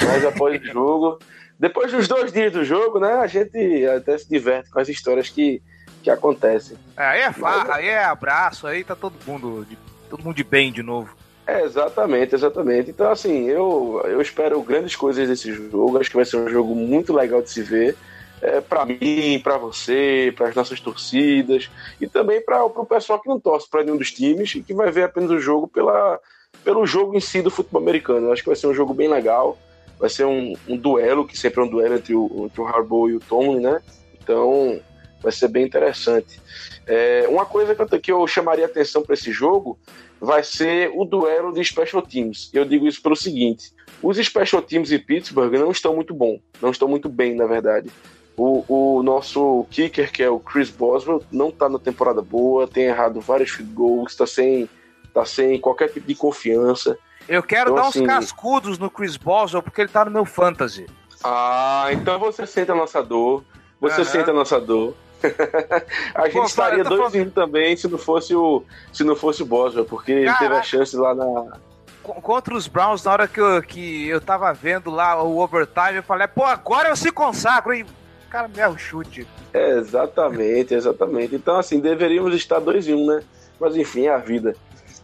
Mas após o jogo, depois dos dois dias do jogo, né? A gente até se diverte com as histórias que, que acontecem. É, aí é farra, aí é abraço, aí tá todo mundo, de, todo mundo de bem de novo. É, exatamente, exatamente. Então, assim, eu, eu espero grandes coisas desse jogo. Acho que vai ser um jogo muito legal de se ver é, para mim, para você, para as nossas torcidas e também para o pessoal que não torce para nenhum dos times e que vai ver apenas o jogo pela, pelo jogo em si do futebol americano. Eu acho que vai ser um jogo bem legal, vai ser um, um duelo, que sempre é um duelo entre o, entre o e o Tomlin, né? Então vai ser bem interessante. É, uma coisa que eu, que eu chamaria atenção para esse jogo vai ser o duelo de special teams. Eu digo isso pelo seguinte: os special teams de Pittsburgh não estão muito bom, não estão muito bem, na verdade. O, o nosso kicker, que é o Chris Boswell, não está na temporada boa, tem errado vários field goals, está sem, tá sem qualquer tipo de confiança. Eu quero então, dar assim, uns cascudos no Chris Boswell porque ele está no meu fantasy. Ah, então você sente a nossa dor. Você uhum. sente a nossa dor. a gente Pô, estaria dois falando... também se não fosse o se não fosse o Boswell, porque Caraca. ele teve a chance lá na contra os Browns, na hora que eu, que eu tava vendo lá o overtime, eu falei, pô, agora eu se consagro, o cara me erra o chute. É, exatamente, exatamente. Então, assim, deveríamos estar 2 em 1, um, né? Mas enfim, é a vida.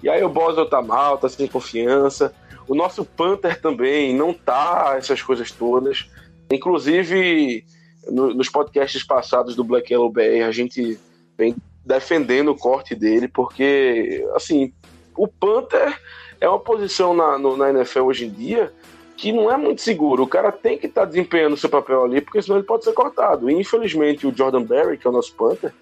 E aí o Boswell tá mal, tá sem confiança. O nosso Panther também não tá essas coisas todas. Inclusive, no, nos podcasts passados do Black Yellow BR, a gente vem defendendo o corte dele, porque, assim, o Panther é uma posição na, no, na NFL hoje em dia que não é muito seguro. O cara tem que estar tá desempenhando seu papel ali, porque senão ele pode ser cortado. E, infelizmente, o Jordan Berry, que é o nosso Panther,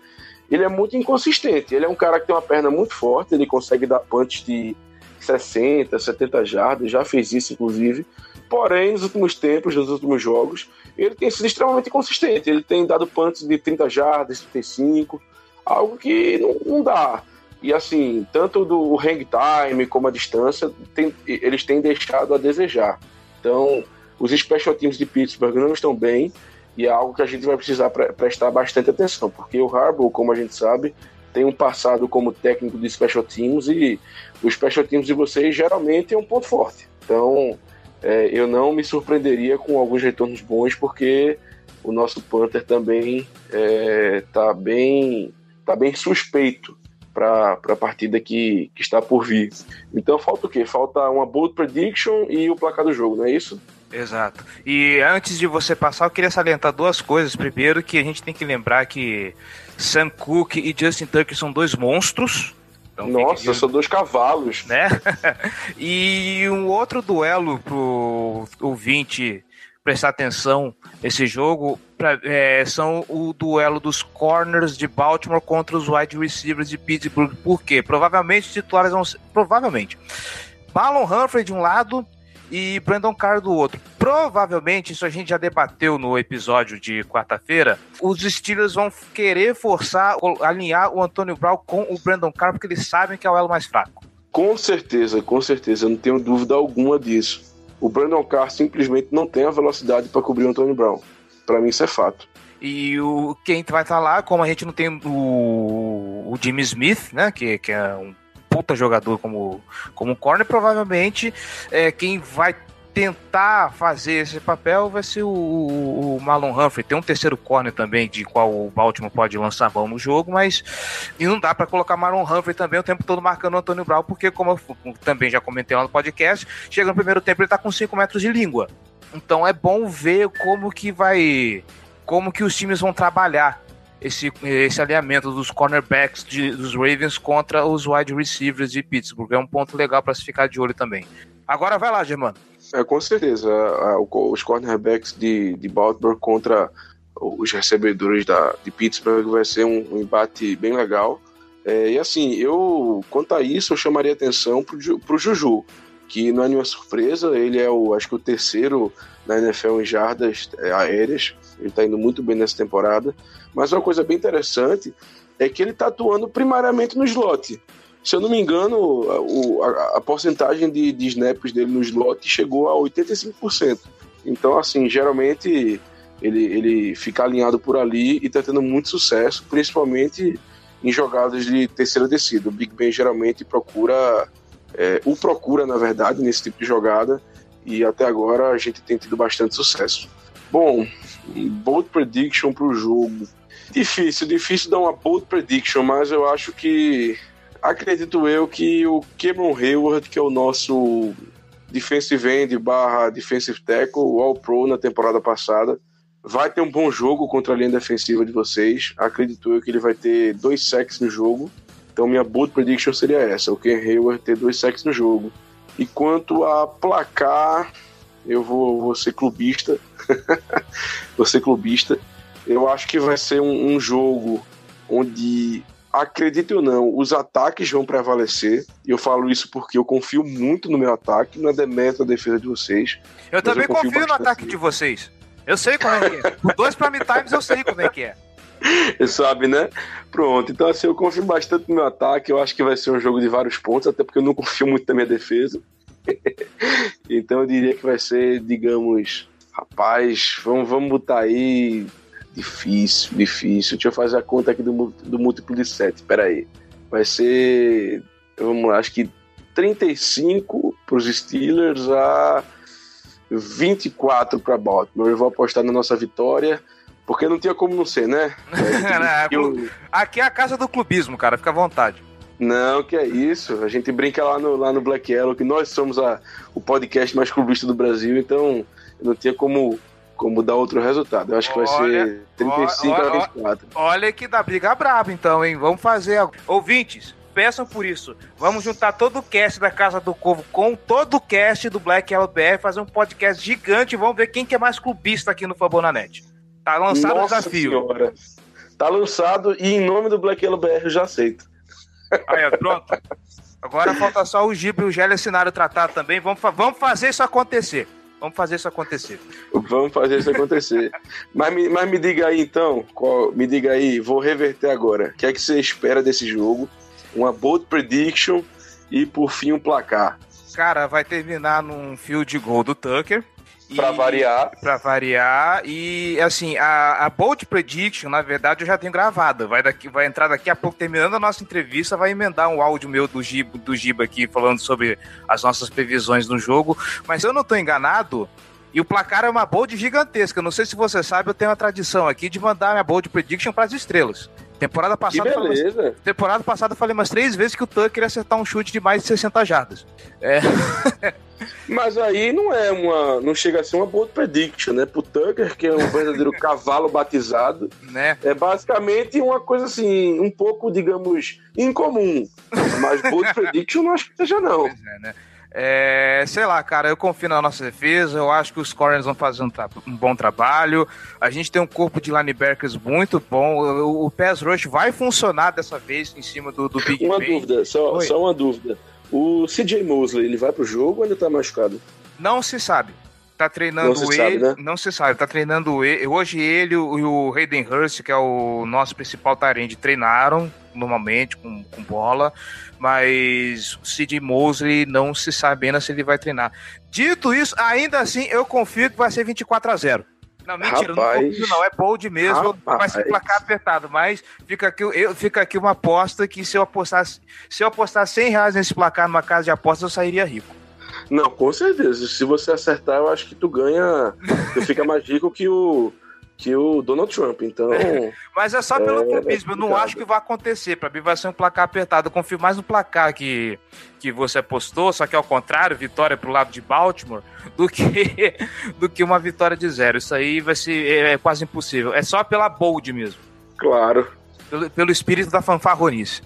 ele é muito inconsistente. Ele é um cara que tem uma perna muito forte, ele consegue dar punch de 60, 70 jardas, já fez isso, inclusive. Porém, nos últimos tempos, nos últimos jogos, ele tem sido extremamente consistente. Ele tem dado punts de 30 jardas, 35, algo que não, não dá. E assim, tanto do hang time como a distância, tem, eles têm deixado a desejar. Então, os special teams de Pittsburgh não estão bem e é algo que a gente vai precisar pre prestar bastante atenção, porque o Harbaugh, como a gente sabe, tem um passado como técnico de special teams e os special teams de vocês geralmente é um ponto forte. Então, é, eu não me surpreenderia com alguns retornos bons, porque o nosso Panther também está é, bem, tá bem suspeito para a partida que, que está por vir. Então falta o quê? Falta uma bold prediction e o placar do jogo, não é isso? Exato. E antes de você passar, eu queria salientar duas coisas. Primeiro, que a gente tem que lembrar que Sam Cooke e Justin Tucker são dois monstros. Então, Nossa, são dois cavalos. Né? e um outro duelo pro ouvinte prestar atenção nesse jogo pra, é, são o duelo dos corners de Baltimore contra os wide receivers de Pittsburgh. Por quê? Provavelmente os titulares vão ser. Provavelmente. Marlon Humphrey de um lado e Brandon Carr do outro. Provavelmente, isso a gente já debateu no episódio de quarta-feira, os Steelers vão querer forçar, alinhar o Antônio Brown com o Brandon Carr, porque eles sabem que é o elo mais fraco. Com certeza, com certeza, não tenho dúvida alguma disso. O Brandon Carr simplesmente não tem a velocidade para cobrir o Antônio Brown. Para mim, isso é fato. E o quem vai estar tá lá, como a gente não tem o, o Jimmy Smith, né, que, que é um puta jogador como, como corner, provavelmente é, quem vai tentar fazer esse papel vai ser o, o, Malon Humphrey. Tem um terceiro corner também, de qual o Baltimore pode lançar mão no jogo, mas e não dá para colocar Malon Humphrey também o tempo todo marcando o Antônio Brown, porque, como eu também já comentei lá no podcast, chega no primeiro tempo ele tá com 5 metros de língua. Então é bom ver como que vai. como que os times vão trabalhar esse, esse alinhamento dos cornerbacks de, dos Ravens contra os wide receivers de Pittsburgh. É um ponto legal para se ficar de olho também. Agora vai lá, Germano. É, com certeza. Os cornerbacks de, de Baltimore contra os recebedores da, de Pittsburgh vai ser um, um embate bem legal. É, e assim, eu, quanto a isso, eu chamaria atenção para o Juju, que não é nenhuma surpresa, ele é o, acho que o terceiro na NFL em jardas é, aéreas, ele está indo muito bem nessa temporada. Mas uma coisa bem interessante é que ele está atuando primariamente no slot. Se eu não me engano, a, a, porcentagem de, de snaps dele no slot chegou a 85%. Então, assim, geralmente ele, ele fica alinhado por ali e está tendo muito sucesso, principalmente em jogadas de terceira descida. O Big Ben geralmente procura, é, o procura, na verdade, nesse tipo de jogada, e até agora a gente tem tido bastante sucesso. Bom, bold prediction para o jogo. Difícil, difícil dar uma bold prediction, mas eu acho que acredito eu que o Cameron Hayward, que é o nosso defensive end barra defensive tackle, All-Pro na temporada passada, vai ter um bom jogo contra a linha defensiva de vocês. Acredito eu que ele vai ter dois sacks no jogo. Então minha bold prediction seria essa, o Ken Hayward ter dois sacks no jogo. E quanto a placar, eu vou, vou ser clubista. vou ser clubista. Eu acho que vai ser um, um jogo onde, acredite ou não, os ataques vão prevalecer. E eu falo isso porque eu confio muito no meu ataque, na demérito da defesa de vocês. Eu também eu confio, confio no ataque de vocês. Eu sei como é que é. Os dois Prime Times eu sei como é que é. Você sabe, né? Pronto. Então, assim, eu confio bastante no meu ataque. Eu acho que vai ser um jogo de vários pontos, até porque eu não confio muito na minha defesa. então, eu diria que vai ser, digamos, rapaz, vamos, vamos botar aí Difícil, difícil. Deixa eu fazer a conta aqui do, do múltiplo de 7. Pera aí. Vai ser. Vamos lá, acho que 35 para os Steelers a 24 para Baltimore. Eu vou apostar na nossa vitória. Porque não tinha como não ser, né? É, eu... Aqui é a casa do clubismo, cara. Fica à vontade. Não, que é isso. A gente brinca lá no, lá no Black Yellow que nós somos a, o podcast mais clubista do Brasil, então não tinha como, como dar outro resultado. Eu acho que vai olha, ser 35 olha, a 24. Olha que dá briga braba, então, hein? Vamos fazer. Ouvintes, peçam por isso. Vamos juntar todo o cast da Casa do Corvo com todo o cast do Black Yellow BR, fazer um podcast gigante. Vamos ver quem que é mais clubista aqui no Fabonanet. Tá lançado Nossa o desafio. Senhora. Tá lançado e em nome do Black Yellow BR eu já aceito. Aí, pronto. Agora falta só o Giba e o Gélio assinar o tratado também. Vamos, vamos fazer isso acontecer. Vamos fazer isso acontecer. Vamos fazer isso acontecer. mas, me, mas me diga aí então, qual, me diga aí, vou reverter agora. O que é que você espera desse jogo? Uma bold prediction e por fim um placar. Cara, vai terminar num field goal do Tucker. Para variar. Para variar. E, assim, a, a Bold Prediction, na verdade, eu já tenho gravada. Vai, daqui, vai entrar daqui a pouco, terminando a nossa entrevista, vai emendar um áudio meu do Giba, do Giba aqui, falando sobre as nossas previsões no jogo. Mas se eu não estou enganado, e o placar é uma bold gigantesca. Não sei se você sabe, eu tenho a tradição aqui de mandar minha bold prediction para as estrelas. Temporada passada, que beleza. Temporada passada eu falei umas três vezes que o Tucker ia acertar um chute de mais de 60 jardas. É. Mas aí não é uma. Não chega a ser uma bold prediction, né? Pro Tucker, que é um verdadeiro cavalo batizado. Né? É basicamente uma coisa assim, um pouco, digamos, incomum. Mas bold prediction não acho que seja, não. Pois é, né? É, sei lá, cara, eu confio na nossa defesa, eu acho que os corners vão fazer um, um, bom trabalho. A gente tem um corpo de linebackers muito bom. O, o pass rush vai funcionar dessa vez em cima do, do Big Uma dúvida, só, só uma dúvida. O CJ Mosley, ele vai pro jogo ou ele tá machucado? Não se sabe. Tá treinando não ele. Sabe, né? Não se sabe, tá treinando ele. Hoje ele e o Hayden Hurst, que é o nosso principal tarende, treinaram normalmente com, com bola, mas CJ Mosley não se sabe ainda se ele vai treinar. Dito isso, ainda assim eu confio que vai ser 24 a 0 não, mentira, rapaz, não confio, não. É bold mesmo, rapaz. vai ser placar apertado. Mas fica aqui, eu, fica aqui uma aposta que se eu apostar, se eu apostar 100 reais nesse placar numa casa de apostas, eu sairia rico. Não, com certeza. Se você acertar, eu acho que tu ganha. Tu fica mais rico que o que o Donald Trump, então. Mas é só pelo é, clubismo, eu não acho que vai acontecer. Para mim vai ser um placar apertado. Eu confio mais no placar que, que você apostou, só que ao contrário, vitória pro lado de Baltimore, do que, do que uma vitória de zero. Isso aí vai ser é, é quase impossível. É só pela bold mesmo. Claro. Pelo, pelo espírito da fanfarronice.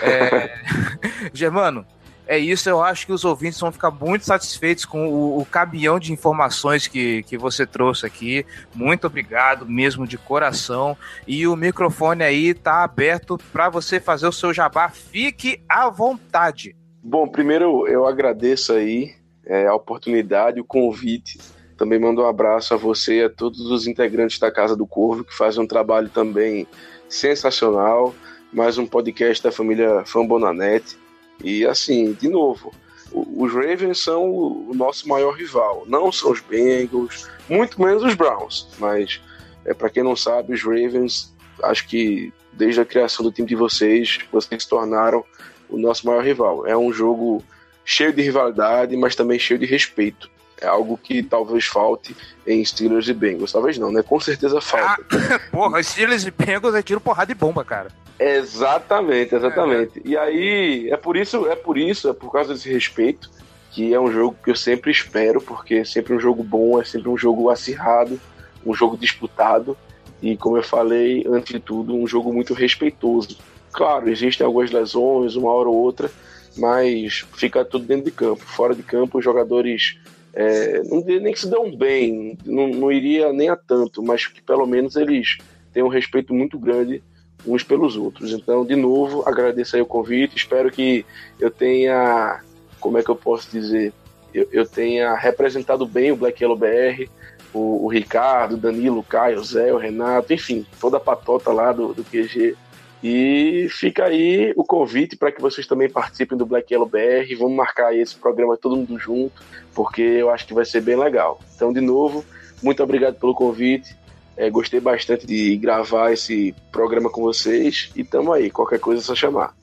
É... Germano, é isso, eu acho que os ouvintes vão ficar muito satisfeitos com o, o caminhão de informações que, que você trouxe aqui. Muito obrigado, mesmo de coração. E o microfone aí está aberto para você fazer o seu jabá. Fique à vontade. Bom, primeiro eu agradeço aí é, a oportunidade, o convite. Também mando um abraço a você e a todos os integrantes da Casa do Corvo, que fazem um trabalho também sensacional. Mais um podcast da família Fambonanet. E assim, de novo, os Ravens são o nosso maior rival, não são os Bengals, muito menos os Browns, mas é para quem não sabe, os Ravens, acho que desde a criação do time de vocês, vocês se tornaram o nosso maior rival. É um jogo cheio de rivalidade, mas também cheio de respeito. É algo que talvez falte em Steelers e Bengals. Talvez não, né? Com certeza falta. Ah, porra, Steelers e Bengals é tiro porrada de bomba, cara. Exatamente, exatamente. É. E aí, é por isso, é por isso, é por causa desse respeito, que é um jogo que eu sempre espero, porque é sempre um jogo bom, é sempre um jogo acirrado, um jogo disputado, e como eu falei, antes de tudo, um jogo muito respeitoso. Claro, existem algumas lesões, uma hora ou outra, mas fica tudo dentro de campo. Fora de campo, os jogadores é, não nem que se dão bem, não, não iria nem a tanto, mas que pelo menos eles têm um respeito muito grande uns pelos outros. Então, de novo, agradeço aí o convite, espero que eu tenha, como é que eu posso dizer, eu, eu tenha representado bem o Black Yellow BR, o, o, Ricardo, Danilo, o Caio, o Zé, o Renato, enfim, toda a patota lá do, do QG. E fica aí o convite para que vocês também participem do Black Yellow BR. Vamos marcar esse programa todo mundo junto, porque eu acho que vai ser bem legal. Então, de novo, muito obrigado pelo convite É, gostei bastante de gravar esse programa com vocês e tamo aí. Qualquer coisa é só chamar.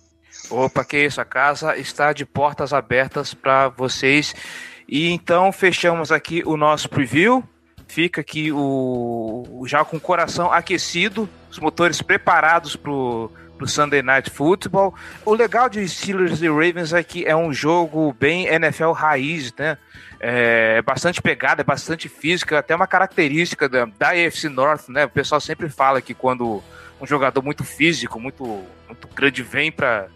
Opa, que isso, a casa está de portas abertas para vocês. E então fechamos aqui o nosso preview. Fica aqui o já com o coração aquecido, os motores preparados para o Sunday Night Football. O legal de Steelers e Ravens é que é um jogo bem NFL raiz, né? É bastante pegada, é bastante física, até uma característica da, da AFC North, né? O pessoal sempre fala que quando um jogador muito físico, muito, muito grande vem para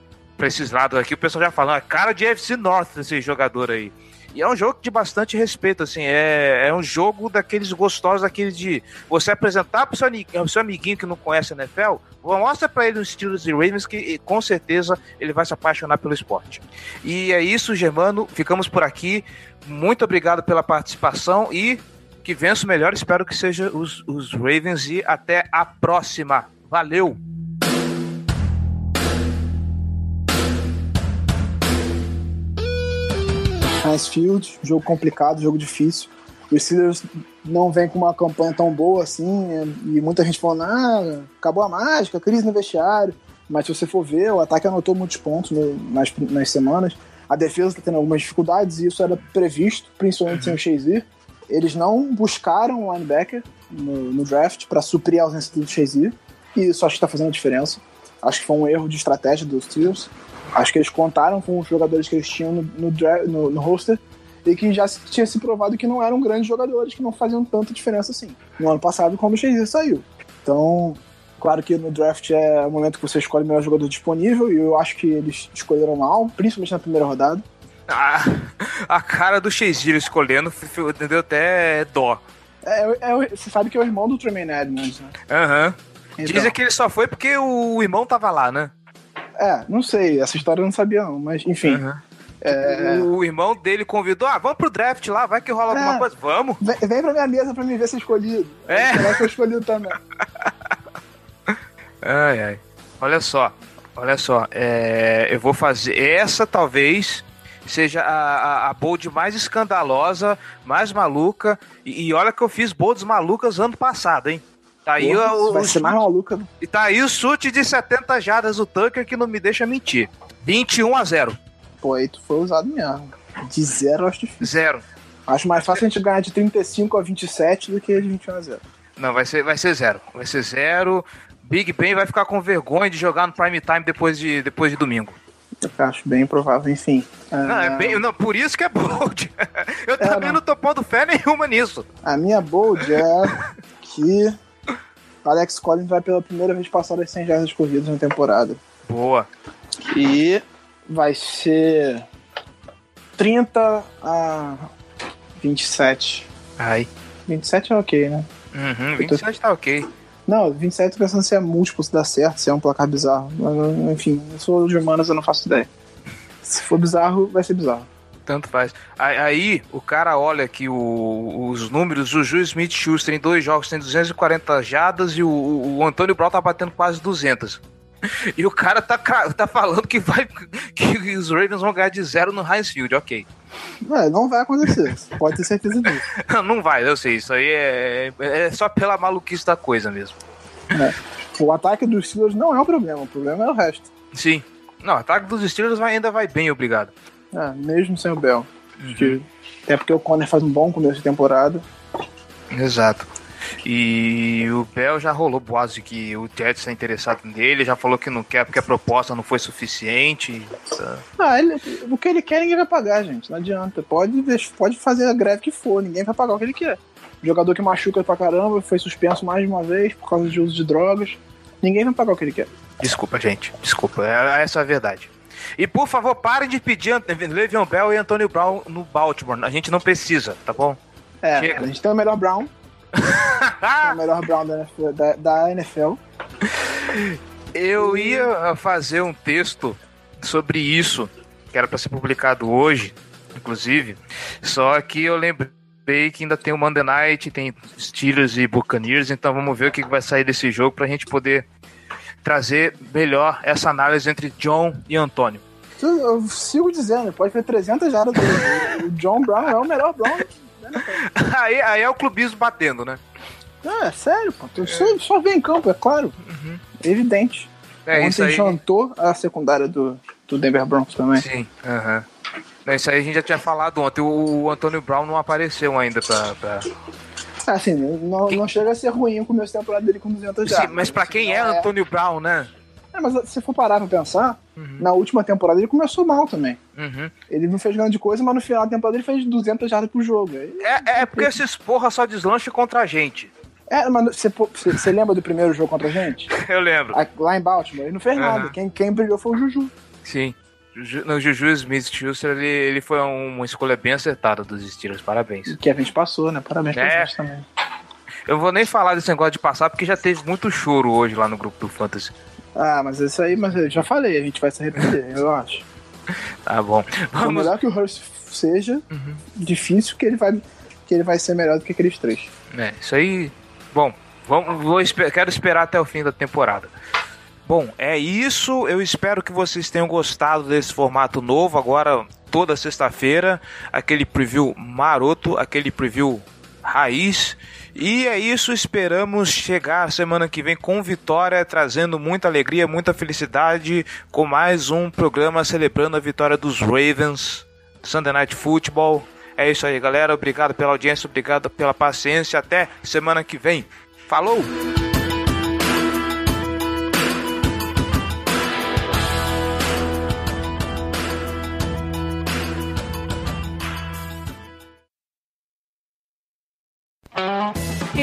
esses lados aqui, o pessoal já fala, ah, cara de AFC North esse jogador aí. E é um jogo de bastante respeito, assim, é, é um jogo daqueles gostosos, daqueles de você apresentar pro seu, seu amiguinho que não conhece a NFL, mostra para ele os Steelers e Ravens que com certeza ele vai se apaixonar pelo esporte. E é isso, Germano, ficamos por aqui. Muito obrigado pela participação e que vença o melhor, espero que seja os, os Ravens e até a próxima. Valeu! Heinz Field, jogo complicado, jogo difícil. Os Steelers não vem com uma campanha tão boa assim, né? e muita gente falando, ah, acabou a mágica, crise no vestiário. Mas se você for ver, o ataque anotou muitos pontos no, nas, nas semanas. A defesa está tendo algumas dificuldades, e isso era previsto, principalmente sem o Shazier. Eles não buscaram o linebacker no, no draft para suprir a ausência do Shazier, e isso acho que está fazendo a diferença. Acho que foi um erro de estratégia dos Steelers. Acho que eles contaram com os jogadores que eles tinham no, no, no, no roster e que já tinha se provado que não eram grandes jogadores, que não faziam tanta diferença assim. No ano passado, quando o Shazier saiu. Então, claro que no draft é o momento que você escolhe o melhor jogador disponível, e eu acho que eles escolheram mal, principalmente na primeira rodada. Ah, a cara do Shazier escolhendo deu até dó. É, é, é, você sabe que é o irmão do Tremaine Edmonds, né? Aham. Uhum. Então. Dizem que ele só foi porque o irmão tava lá, né? É, não sei, essa história eu não sabia não, mas enfim. Uhum. É... O irmão dele convidou, ah, vamos pro draft lá, vai que rola é, alguma coisa. Vamos. Vem, vem pra minha mesa pra me ver se escolhido. É. Será que eu escolhido também. ai, ai. Olha só, olha só. É, eu vou fazer. Essa talvez seja a, a, a bold mais escandalosa, mais maluca. E, e olha que eu fiz bolds malucas ano passado, hein? Tá aí Porra, o, vai o ser mais maluca. Né? E tá aí o chute de 70 jardas do Tucker que não me deixa mentir. 21 a 0. Pô, aí tu foi usado mesmo. De zero acho difícil. Zero. Acho mais fácil a gente ganhar de 35 a 27 do que de 21 a 0. Não, vai ser, vai ser zero. Vai ser zero. Big Ben vai ficar com vergonha de jogar no prime time depois de, depois de domingo. Eu acho bem provável, enfim. Não, é bem, não, por isso que é bold. Eu é, também não. não tô pondo fé nenhuma nisso. A minha bold é que Alex Collins vai pela primeira vez passar das 100 jardas corridas na temporada. Boa. E vai ser 30 a 27. Ai. 27 é ok, né? Uhum, 27 tô... tá ok. Não, 27 pensando se é múltiplo, se dá certo, se é um placar bizarro. Enfim, eu sou de humanas, eu não faço ideia. Se for bizarro, vai ser bizarro tanto faz. Aí o cara olha que o, os números, o Juiz Smith Schuster em dois jogos tem 240 jadas e o, o Antônio Brown tá batendo quase 200. E o cara tá, tá falando que vai que os Ravens vão ganhar de zero no Heinz Field, ok. É, não vai acontecer, pode ter certeza disso. não vai, eu sei, isso aí é, é só pela maluquice da coisa mesmo. É. O ataque dos Steelers não é o problema, o problema é o resto. Sim. Não, o ataque dos Steelers vai, ainda vai bem, obrigado. É, mesmo sem o Bell. Uhum. Que, até porque o Conner faz um bom começo de temporada. Exato. E o Bell já rolou boatos de que o Jets é interessado nele, já falou que não quer porque a proposta não foi suficiente. Tá. Ah, ele, o que ele quer ninguém vai pagar, gente. Não adianta. Pode, pode fazer a greve que for, ninguém vai pagar o que ele quer. jogador que machuca pra caramba, foi suspenso mais de uma vez por causa de uso de drogas. Ninguém vai pagar o que ele quer. Desculpa, gente. Desculpa. É, essa é a verdade. E por favor, parem de pedir Le'Veon Bell e Antonio Brown no Baltimore. A gente não precisa, tá bom? É, Chega. a gente tem o melhor Brown. tem o melhor Brown da NFL, da, da NFL. Eu ia fazer um texto sobre isso, que era para ser publicado hoje, inclusive. Só que eu lembrei que ainda tem o Monday Night, tem Steelers e Buccaneers, então vamos ver o que vai sair desse jogo pra gente poder trazer melhor essa análise entre John e Antônio. Eu sigo dizendo, pode ter 300 jardas. o John Brown é o melhor Brown. aí, aí é o clubismo batendo, né? É, sério, pô. É. Só, só vê em campo, é claro. Uhum. Evidente. É, Ontem isso aí... jantou a secundária do, do Denver Broncos também. Sim, aham. Uhum. Isso aí a gente já tinha falado ontem. O Antônio Brown não apareceu ainda pra. pra... Assim, não, não chega a ser ruim o começo da temporada dele com 200 já. Sim, mas pra quem é, é Antônio Brown, né? É, mas se for parar pra pensar, uhum. na última temporada ele começou mal também. Uhum. Ele não fez grande coisa, mas no final da temporada ele fez 200 jardas por jogo. É, é porque esses porra só deslancha contra a gente. É, mas você lembra do primeiro jogo contra a gente? Eu lembro. Lá em Baltimore, ele não fez uhum. nada. Quem, quem brilhou foi o Juju. Sim. No Juju Smith Schuster, ele, ele foi uma escolha bem acertada dos Steelers, parabéns. Que a gente passou, né? Parabéns é. pra gente também. Eu vou nem falar desse negócio de passar, porque já teve muito choro hoje lá no grupo do Fantasy. Ah, mas isso aí, mas eu já falei, a gente vai se arrepender, eu acho. Tá bom. Vamos... Por melhor que o Hurst seja, uhum. difícil que ele vai que ele vai ser melhor do que aqueles três. É, isso aí. Bom, vamos, vou, quero esperar até o fim da temporada. Bom, é isso. Eu espero que vocês tenham gostado desse formato novo. Agora, toda sexta-feira, aquele preview maroto, aquele preview raiz. E é isso, esperamos chegar semana que vem com vitória, trazendo muita alegria, muita felicidade, com mais um programa celebrando a vitória dos Ravens, Sunday Night Football. É isso aí, galera. Obrigado pela audiência, obrigado pela paciência. Até semana que vem. Falou!